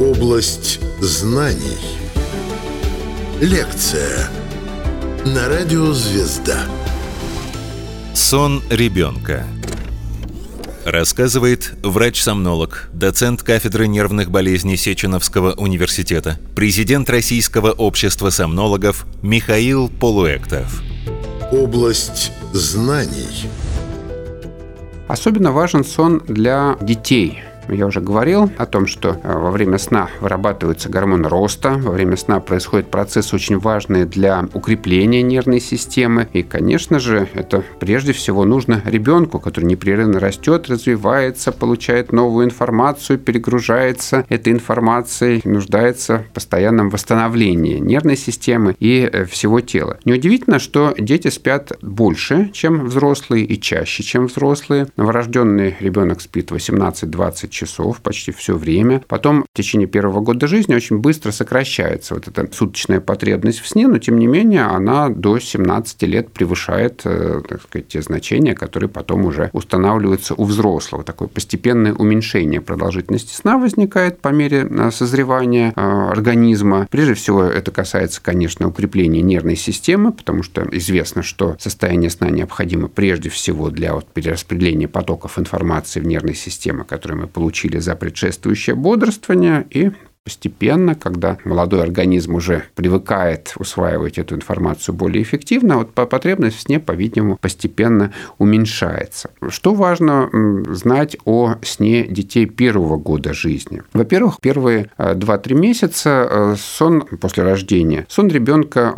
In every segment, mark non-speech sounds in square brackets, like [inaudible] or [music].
Область знаний. Лекция на радио «Звезда». Сон ребенка. Рассказывает врач-сомнолог, доцент кафедры нервных болезней Сеченовского университета, президент Российского общества сомнологов Михаил Полуэктов. Область знаний. Особенно важен сон для детей – я уже говорил о том, что э, во время сна вырабатывается гормон роста, во время сна происходит процесс очень важный для укрепления нервной системы. И, конечно же, это прежде всего нужно ребенку, который непрерывно растет, развивается, получает новую информацию, перегружается этой информацией, нуждается в постоянном восстановлении нервной системы и э, всего тела. Неудивительно, что дети спят больше, чем взрослые и чаще, чем взрослые. Новорожденный ребенок спит 18-20 часов почти все время. Потом в течение первого года жизни очень быстро сокращается вот эта суточная потребность в сне, но тем не менее она до 17 лет превышает, э, так сказать, те значения, которые потом уже устанавливаются у взрослого. Такое постепенное уменьшение продолжительности сна возникает по мере э, созревания э, организма. Прежде всего это касается, конечно, укрепления нервной системы, потому что известно, что состояние сна необходимо прежде всего для вот перераспределения потоков информации в нервной системе, которые мы получаем получили за предшествующее бодрствование, и постепенно, когда молодой организм уже привыкает усваивать эту информацию более эффективно, вот потребность в сне, по-видимому, постепенно уменьшается. Что важно знать о сне детей первого года жизни? Во-первых, первые 2-3 э, месяца э, сон после рождения, сон ребенка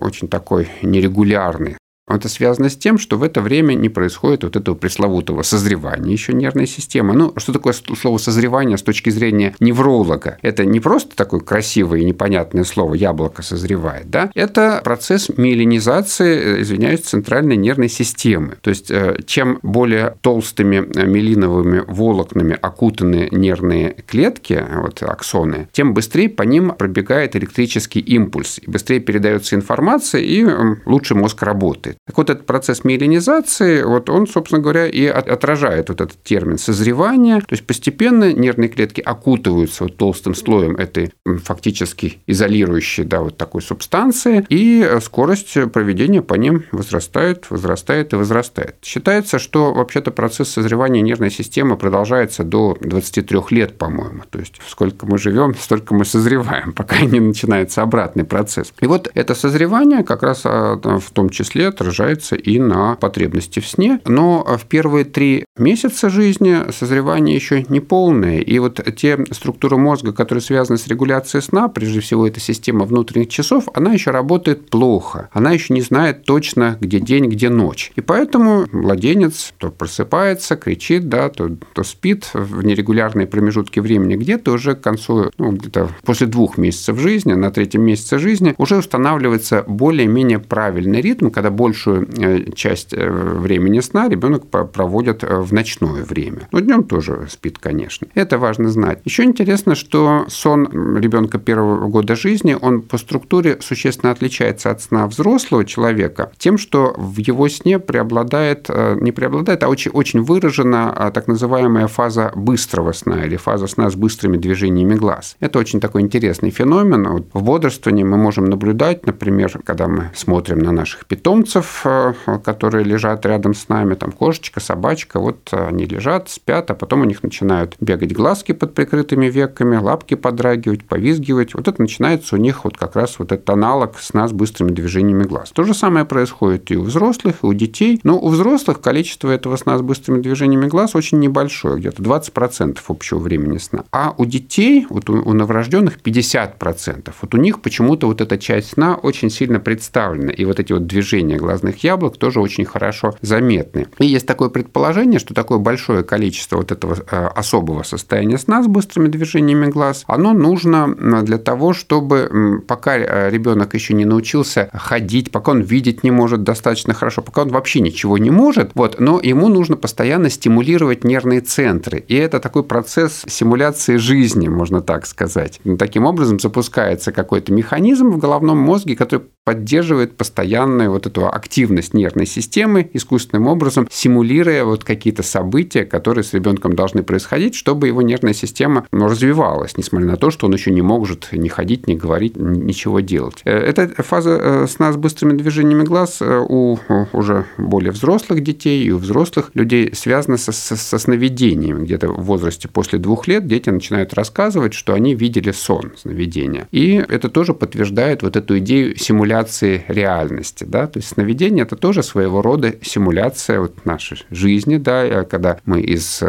очень такой нерегулярный. Это связано с тем, что в это время не происходит вот этого пресловутого созревания еще нервной системы. Ну, что такое слово созревание с точки зрения невролога? Это не просто такое красивое и непонятное слово «яблоко созревает», да? Это процесс миелинизации, э, извиняюсь, центральной нервной системы. То есть, э, чем более толстыми э, миелиновыми волокнами окутаны нервные клетки, вот аксоны, тем быстрее по ним пробегает электрический импульс, и быстрее передается информация, и лучше мозг работает. Так вот, этот процесс миелинизации, вот он, собственно говоря, и отражает вот этот термин созревания. То есть постепенно нервные клетки окутываются вот толстым слоем этой фактически изолирующей да, вот такой субстанции, и скорость проведения по ним возрастает, возрастает и возрастает. Считается, что вообще-то процесс созревания нервной системы продолжается до 23 лет, по-моему. То есть сколько мы живем, [laughs] столько мы созреваем, пока не начинается обратный процесс. И вот это созревание как раз а, в том числе отражается и на потребности в сне. Но в первые три месяца жизни созревание еще не полное. И вот те структуры мозга, которые связаны с регуляцией сна, прежде всего это система внутренних часов, она еще работает плохо. Она еще не знает точно, где день, где ночь. И поэтому младенец то просыпается, кричит, да, то, то спит в нерегулярные промежутки времени. Где-то уже к концу, ну, где-то после двух месяцев жизни, на третьем месяце жизни, уже устанавливается более-менее правильный ритм, когда больше большую э, часть э, времени сна ребенок проводит э, в ночное время. Но днем тоже спит, конечно. Это важно знать. Еще интересно, что сон ребенка первого года жизни, он по структуре существенно отличается от сна взрослого человека тем, что в его сне преобладает, не преобладает, а очень, очень выражена так называемая фаза быстрого сна или фаза сна с быстрыми движениями глаз. Это очень такой интересный феномен. Вот в бодрствовании мы можем наблюдать, например, когда мы смотрим на наших питомцев, питомцев, э, которые лежат рядом с нами, там кошечка, собачка, вот они лежат, спят, а потом у них начинают бегать глазки под прикрытыми веками, лапки подрагивать, повизгивать. Вот это начинается у них вот как раз вот этот аналог с быстрыми движениями глаз. То же самое происходит и у взрослых, и у детей. Но у взрослых количество этого сна с быстрыми движениями глаз очень небольшое, где-то 20% общего времени сна. А у детей, вот у, у новорожденных 50%. Вот у них почему-то вот эта часть сна очень сильно представлена. И вот эти вот движения глазных яблок тоже очень хорошо заметны. И есть такое предположение, что такое большое количество вот этого э, особого состояния сна с быстрыми движениями глаз, оно нужно для того, чтобы пока э, ребенок еще не научился ходить, пока он видеть не может достаточно хорошо, пока он вообще ничего не может, вот, но ему нужно постоянно стимулировать нервные центры. И это такой процесс симуляции жизни, можно так сказать. Таким образом запускается какой-то механизм в головном мозге, который поддерживает постоянную вот эту активность нервной системы искусственным образом, симулируя вот какие-то события, которые с ребенком должны происходить, чтобы его нервная система ну, развивалась, несмотря на то, что он еще не может ни ходить, ни говорить, ничего делать. Э, эта фаза э, сна с быстрыми движениями глаз э, у уже более взрослых детей и у взрослых людей связана со, со, со сновидением. Где-то в возрасте после двух лет дети начинают рассказывать, что они видели сон, сновидения. И это тоже подтверждает вот эту идею симуляции реальности. Да? То есть сновидение – это тоже своего рода симуляция вот нашей жизни, да, когда мы из,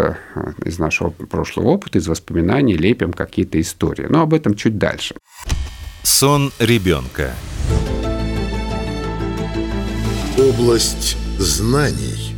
из нашего прошлого опыта, из воспоминаний лепим какие-то истории. Но об этом чуть дальше. Сон ребенка. Область знаний.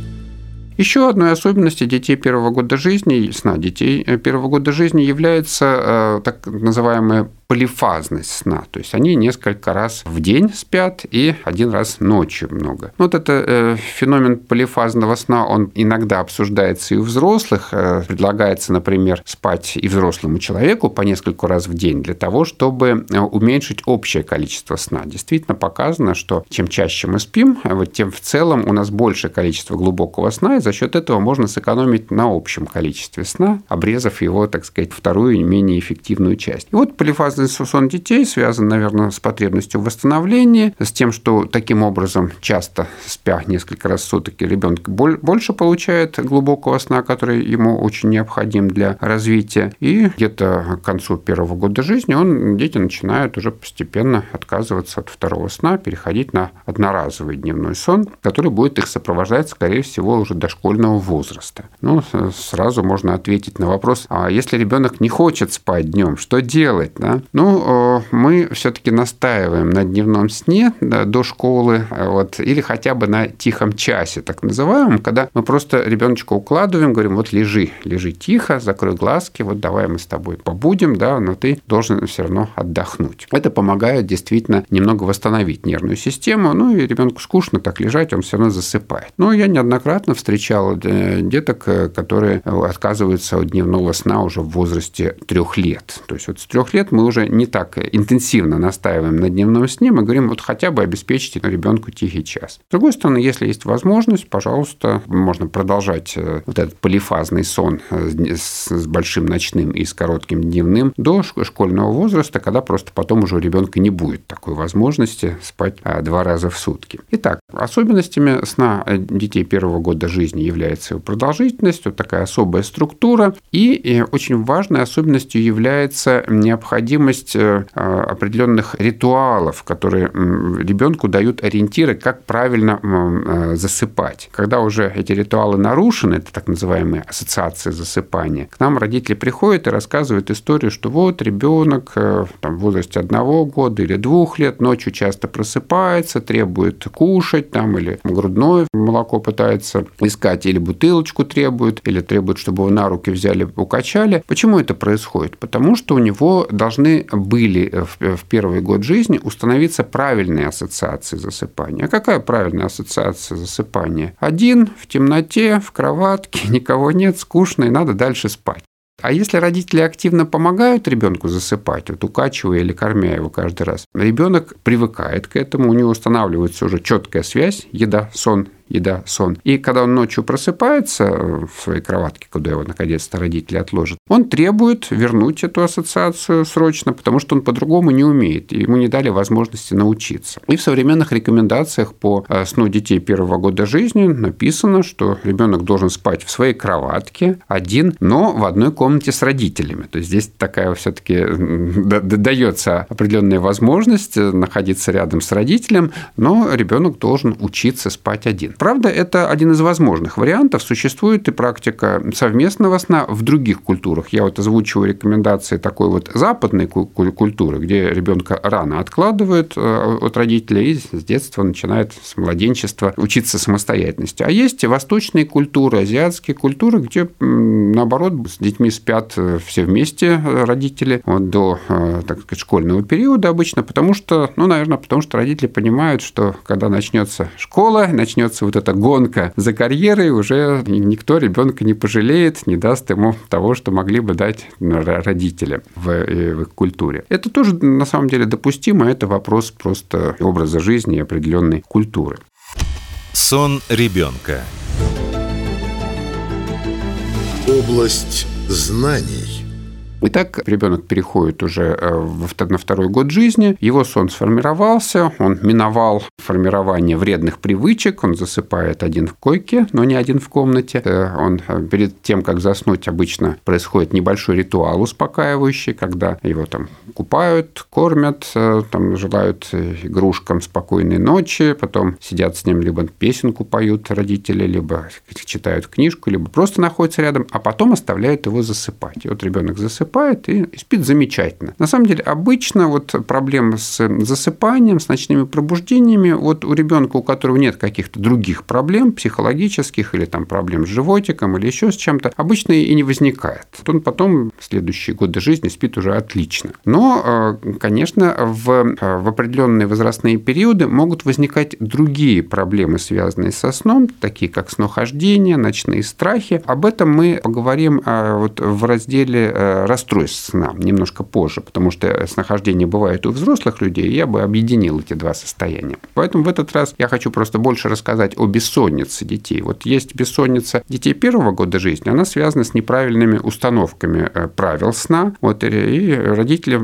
Еще одной особенностью детей первого года жизни, сна детей первого года жизни является э, так называемая полифазность сна. То есть они несколько раз в день спят и один раз ночью много. Вот это э, феномен полифазного сна, он иногда обсуждается и у взрослых. Э, предлагается, например, спать и взрослому человеку по несколько раз в день для того, чтобы э, уменьшить общее количество сна. Действительно показано, что чем чаще мы спим, вот тем в целом у нас больше количество глубокого сна, и за счет этого можно сэкономить на общем количестве сна, обрезав его, так сказать, вторую менее эффективную часть. И вот полифазный сон детей связан, наверное, с потребностью в восстановлении, с тем, что таким образом часто спя несколько раз в сутки ребенок больше получает глубокого сна, который ему очень необходим для развития. И где-то к концу первого года жизни он, дети начинают уже постепенно отказываться от второго сна, переходить на одноразовый дневной сон, который будет их сопровождать, скорее всего, уже дошкольного возраста. Ну, сразу можно ответить на вопрос, а если ребенок не хочет спать днем, что делать? Да? Ну, мы все-таки настаиваем на дневном сне до школы, вот, или хотя бы на тихом часе, так называемом, когда мы просто ребеночка укладываем, говорим, вот лежи, лежи тихо, закрой глазки, вот давай мы с тобой побудем, да, но ты должен все равно отдохнуть. Это помогает действительно немного восстановить нервную систему, ну и ребенку скучно так лежать, он все равно засыпает. Но я неоднократно встречал э, деток, э, которые отказываются от дневного сна уже в возрасте трех лет. То есть вот с трех лет мы уже уже не так интенсивно настаиваем на дневном сне, мы говорим, вот хотя бы обеспечьте ребенку тихий час. С другой стороны, если есть возможность, пожалуйста, можно продолжать э, вот этот полифазный сон э, с большим ночным и с коротким дневным до школьного возраста, когда просто потом уже у ребенка не будет такой возможности спать а, два раза в сутки. Итак, особенностями сна э, детей первого года жизни является его продолжительность, вот такая особая структура, и очень важной особенностью является необходимость необходимость э, а, определенных ритуалов, которые ребенку дают ориентиры, как правильно э, засыпать. Когда уже эти ритуалы нарушены, это так называемые ассоциации засыпания, к нам родители приходят и рассказывают историю, что вот ребенок э, там, в возрасте одного года или двух лет ночью часто просыпается, требует кушать там, или грудное молоко пытается искать, или бутылочку требует, или требует, чтобы его на руки взяли, укачали. Почему это происходит? Потому что у него должны были в первый год жизни установиться правильные ассоциации засыпания. А какая правильная ассоциация засыпания? Один в темноте, в кроватке, [laughs] никого нет, скучно, и надо дальше спать. А если родители активно помогают ребенку засыпать, вот укачивая или кормя его каждый раз, ребенок привыкает к этому, у него устанавливается уже четкая связь, еда, сон, еда, сон. И когда он ночью просыпается в своей кроватке, куда его наконец-то родители отложат, он требует вернуть эту ассоциацию срочно, потому что он по-другому не умеет, ему не дали возможности научиться. И в современных рекомендациях по э, сну детей первого года жизни написано, что ребенок должен спать в своей кроватке один, но в одной комнате с родителями. То есть здесь такая все-таки дается определенная возможность находиться рядом с родителем, но ребенок должен учиться спать один. Правда, это один из возможных вариантов. Существует и практика совместного сна в других культурах. Я вот озвучиваю рекомендации такой вот западной культуры, где ребенка рано откладывают э, от родителей и с детства начинает с младенчества учиться самостоятельности. А есть восточные культуры, азиатские культуры, где наоборот с детьми спят э, все вместе э, родители вот, до так сказать, школьного периода обычно, потому что, ну, наверное, потому что родители понимают, что когда начнется школа, начнется вот эта гонка за карьерой, уже никто ребенка не пожалеет, не даст ему того, что могли бы дать родители в, э, в их культуре. Это тоже на самом деле допустимо, это вопрос просто образа жизни и определенной культуры. Сон ребенка. Область знаний. Итак, ребенок переходит уже э, на второй год жизни, его сон сформировался, он миновал формирование вредных привычек, он засыпает один в койке, но не один в комнате. Э, он э, перед тем, как заснуть, обычно происходит небольшой ритуал успокаивающий, когда его там купают, кормят, там желают игрушкам спокойной ночи, потом сидят с ним, либо песенку поют родители, либо читают книжку, либо просто находятся рядом, а потом оставляют его засыпать. И вот ребенок засыпает, засыпает и спит замечательно. На самом деле, обычно вот проблемы с засыпанием, с ночными пробуждениями, вот у ребенка, у которого нет каких-то других проблем психологических или там проблем с животиком или еще с чем-то, обычно и не возникает. Он потом следующие годы жизни спит уже отлично. Но, э, конечно, в, э, в определенные возрастные периоды могут возникать другие проблемы, связанные со сном, такие как снохождение, ночные страхи. Об этом мы поговорим э, вот в разделе расстройств сна немножко позже, потому что снахождение бывает у взрослых людей, я бы объединил эти два состояния. Поэтому в этот раз я хочу просто больше рассказать о бессоннице детей. Вот есть бессонница детей первого года жизни, она связана с неправильными установками э, правил сна. Вот, и родители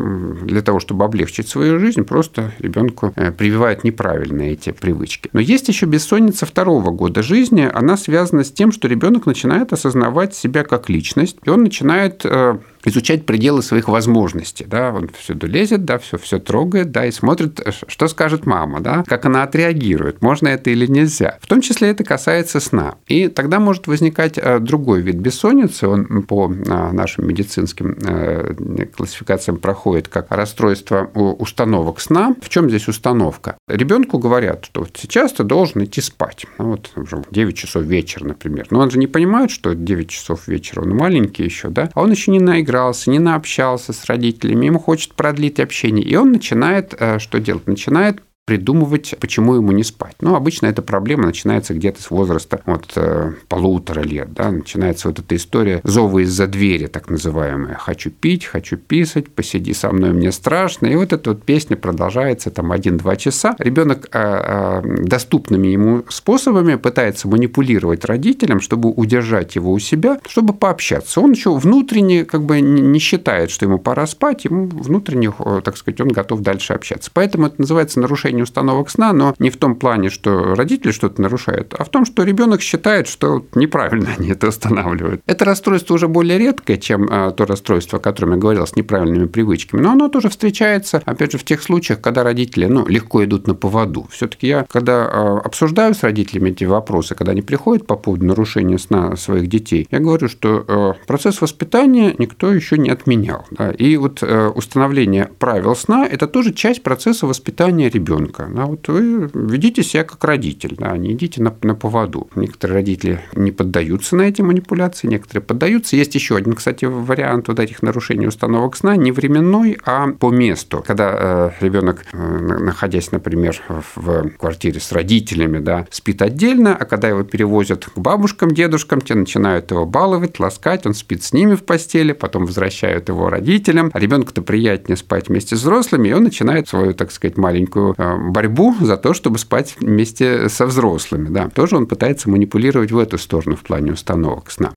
для того, чтобы облегчить свою жизнь, просто ребенку э, прививают неправильные эти привычки. Но есть еще бессонница второго года жизни, она связана с тем, что ребенок начинает осознавать себя как личность, и он начинает э, изучать пределы своих возможностей. Да? Он всюду лезет, да, все, все трогает, да, и смотрит, что скажет мама, да, как она отреагирует, можно это или нельзя. В том числе это касается сна. И тогда может возникать э, другой вид бессонницы, он по э, нашим медицинским э, классификациям проходит как расстройство установок сна. В чем здесь установка? Ребенку говорят, что вот сейчас ты должен идти спать. Ну, вот уже 9 часов вечера, например. Но он же не понимает, что 9 часов вечера, он маленький еще, да, а он еще не наиграл наигрался, не наобщался с родителями, ему хочет продлить общение. И он начинает э, что делать? Начинает придумывать, почему ему не спать. Ну, обычно эта проблема начинается где-то с возраста вот э, полутора лет, да, начинается вот эта история зова из-за двери, так называемая. Хочу пить, хочу писать, посиди со мной, мне страшно. И вот эта вот песня продолжается там один-два часа. Ребенок э, э, доступными ему способами пытается манипулировать родителям, чтобы удержать его у себя, чтобы пообщаться. Он еще внутренне как бы не считает, что ему пора спать, ему внутренне, э, так сказать, он готов дальше общаться. Поэтому это называется нарушение нарушение установок сна, но не в том плане, что родители что-то нарушают, а в том, что ребенок считает, что неправильно [laughs] они это устанавливают. Это расстройство уже более редкое, чем а, то расстройство, о котором я говорил, с неправильными привычками, но оно тоже встречается, опять же, в тех случаях, когда родители ну, легко идут на поводу. Все-таки я, когда а, обсуждаю с родителями эти вопросы, когда они приходят по поводу нарушения сна своих детей, я говорю, что а, процесс воспитания никто еще не отменял. Да? И вот установление правил сна – это тоже часть процесса воспитания ребенка ребенка. Да, вот вы ведите себя как родитель, да, не идите на, на поводу. Некоторые родители не поддаются на эти манипуляции, некоторые поддаются. Есть еще один, кстати, вариант вот этих нарушений установок сна, не временной, а по месту. Когда э, ребенок, э, находясь, например, в квартире с родителями, да, спит отдельно, а когда его перевозят к бабушкам, дедушкам, те начинают его баловать, ласкать, он спит с ними в постели, потом возвращают его родителям, а ребенку-то приятнее спать вместе с взрослыми, и он начинает свою, так сказать, маленькую э, борьбу за то, чтобы спать вместе со взрослыми. Да. Тоже он пытается манипулировать в эту сторону в плане установок сна.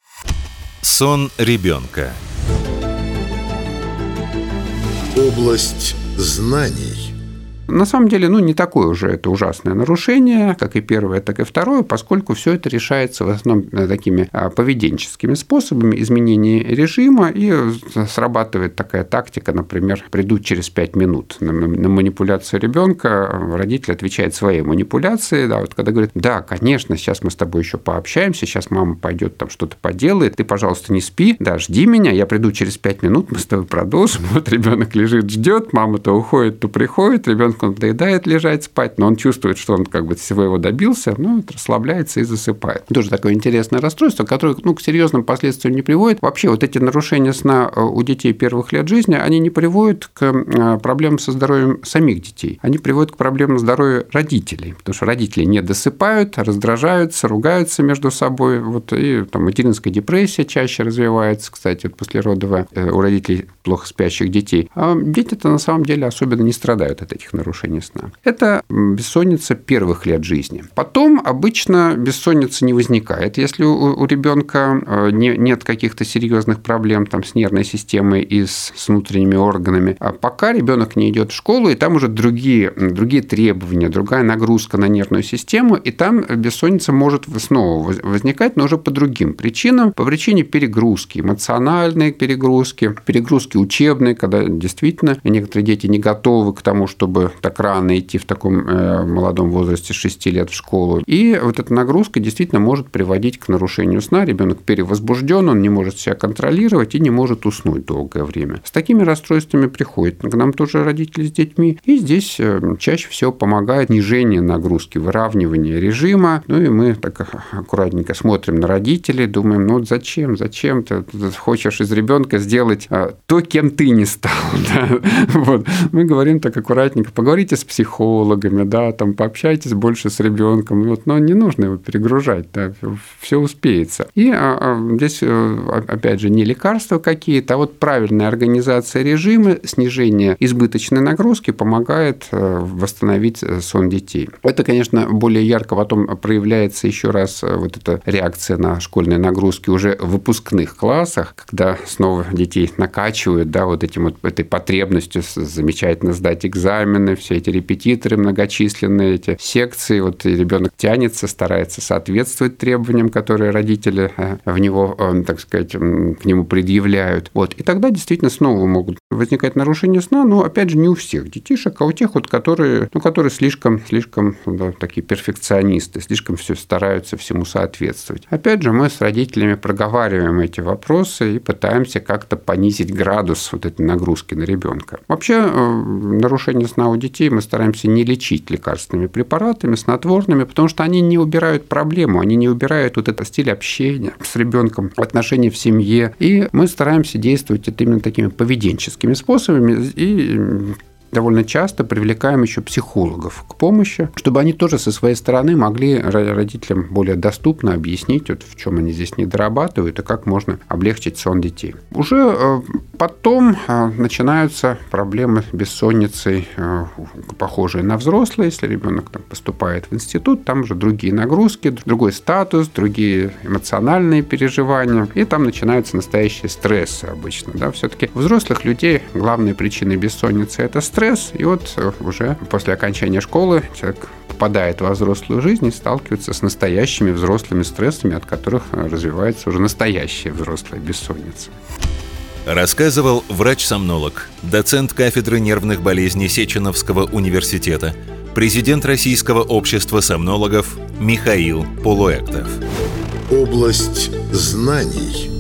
Сон ребенка. Область знаний. На самом деле, ну, не такое уже это ужасное нарушение, как и первое, так и второе, поскольку все это решается в основном э, такими а, поведенческими способами изменения режима, и срабатывает такая тактика, например, придут через 5 минут на, на манипуляцию ребенка, родитель отвечает своей манипуляции, да, вот когда говорит, да, конечно, сейчас мы с тобой еще пообщаемся, сейчас мама пойдет там что-то поделает, ты, пожалуйста, не спи, да, жди меня, я приду через 5 минут, мы с тобой продолжим, [laughs] вот ребенок лежит, ждет, мама то уходит, то приходит, ребенок он доедает лежать спать, но он чувствует, что он как бы всего его добился, ну, расслабляется и засыпает. Тоже такое интересное расстройство, которое ну, к серьезным последствиям не приводит. Вообще вот эти нарушения сна э, у детей первых лет жизни, они не приводят к э, проблемам со здоровьем самих детей. Они приводят к проблемам здоровья родителей, потому что родители не досыпают, раздражаются, ругаются между собой. Вот, и там материнская депрессия чаще развивается, кстати, вот послеродовая э, у родителей плохо спящих детей. А дети-то на самом деле особенно не страдают от этих нарушений нарушение сна. Это бессонница первых лет жизни. Потом обычно бессонница не возникает, если у, у ребенка э, не, нет каких-то серьезных проблем там, с нервной системой и с, с внутренними органами. А пока ребенок не идет в школу, и там уже другие, другие требования, другая нагрузка на нервную систему, и там бессонница может снова возникать, но уже по другим причинам, по причине перегрузки, эмоциональной перегрузки, перегрузки учебной, когда действительно некоторые дети не готовы к тому, чтобы так рано идти в таком э, молодом возрасте 6 лет в школу. И вот эта нагрузка действительно может приводить к нарушению сна. Ребенок перевозбужден, он не может себя контролировать и не может уснуть долгое время. С такими расстройствами приходят к нам тоже родители с детьми. И здесь э, чаще всего помогает снижение нагрузки, выравнивание режима. Ну и мы так аккуратненько смотрим на родителей, думаем, ну зачем, зачем ты хочешь из ребенка сделать а, то, кем ты не стал. [laughs] Да? Вот. Мы говорим так аккуратненько, поговорите с психологами, да, там пообщайтесь больше с ребенком, вот, но не нужно его перегружать, да, все успеется. И а, а, здесь, э, опять же, не лекарства какие-то, а вот правильная организация режима, снижение избыточной нагрузки помогает э, восстановить э, сон детей. Это, конечно, более ярко потом проявляется еще раз вот эта реакция на школьные нагрузки уже в выпускных классах, когда снова детей накачивают, да, вот этим вот этой потребностью замечательно сдать экзамены, все эти репетиторы многочисленные, эти секции, вот ребенок тянется, старается соответствовать требованиям, которые родители э, в него, э, так сказать, к нему предъявляют. Вот. И тогда действительно снова могут возникать нарушения сна, но опять же не у всех детишек, а у тех, вот, которые, ну, которые слишком, слишком да, такие перфекционисты, слишком все стараются всему соответствовать. Опять же, мы с родителями проговариваем эти вопросы и пытаемся как-то понизить градус вот этой нагрузки на ребенка. Вообще, э, нарушение сна у детей мы стараемся не лечить лекарственными препаратами, снотворными, потому что они не убирают проблему, они не убирают вот этот стиль общения с ребенком, отношения в семье. И мы стараемся действовать именно такими поведенческими способами и довольно часто привлекаем еще психологов к помощи, чтобы они тоже со своей стороны могли родителям более доступно объяснить, вот в чем они здесь не дорабатывают и как можно облегчить сон детей. Уже э, потом э, начинаются проблемы с бессонницей, э, похожие на взрослые. Если ребенок там, поступает в институт, там уже другие нагрузки, другой статус, другие эмоциональные переживания, и там начинаются настоящие стрессы обычно. Да? Все-таки взрослых людей главной причиной бессонницы – это стресс, стресс, и вот э, уже после окончания школы человек попадает во взрослую жизнь и сталкивается с настоящими взрослыми стрессами, от которых э, развивается уже настоящая взрослая бессонница. Рассказывал врач-сомнолог, доцент кафедры нервных болезней Сеченовского университета, президент Российского общества сомнологов Михаил Полуэктов. Область знаний –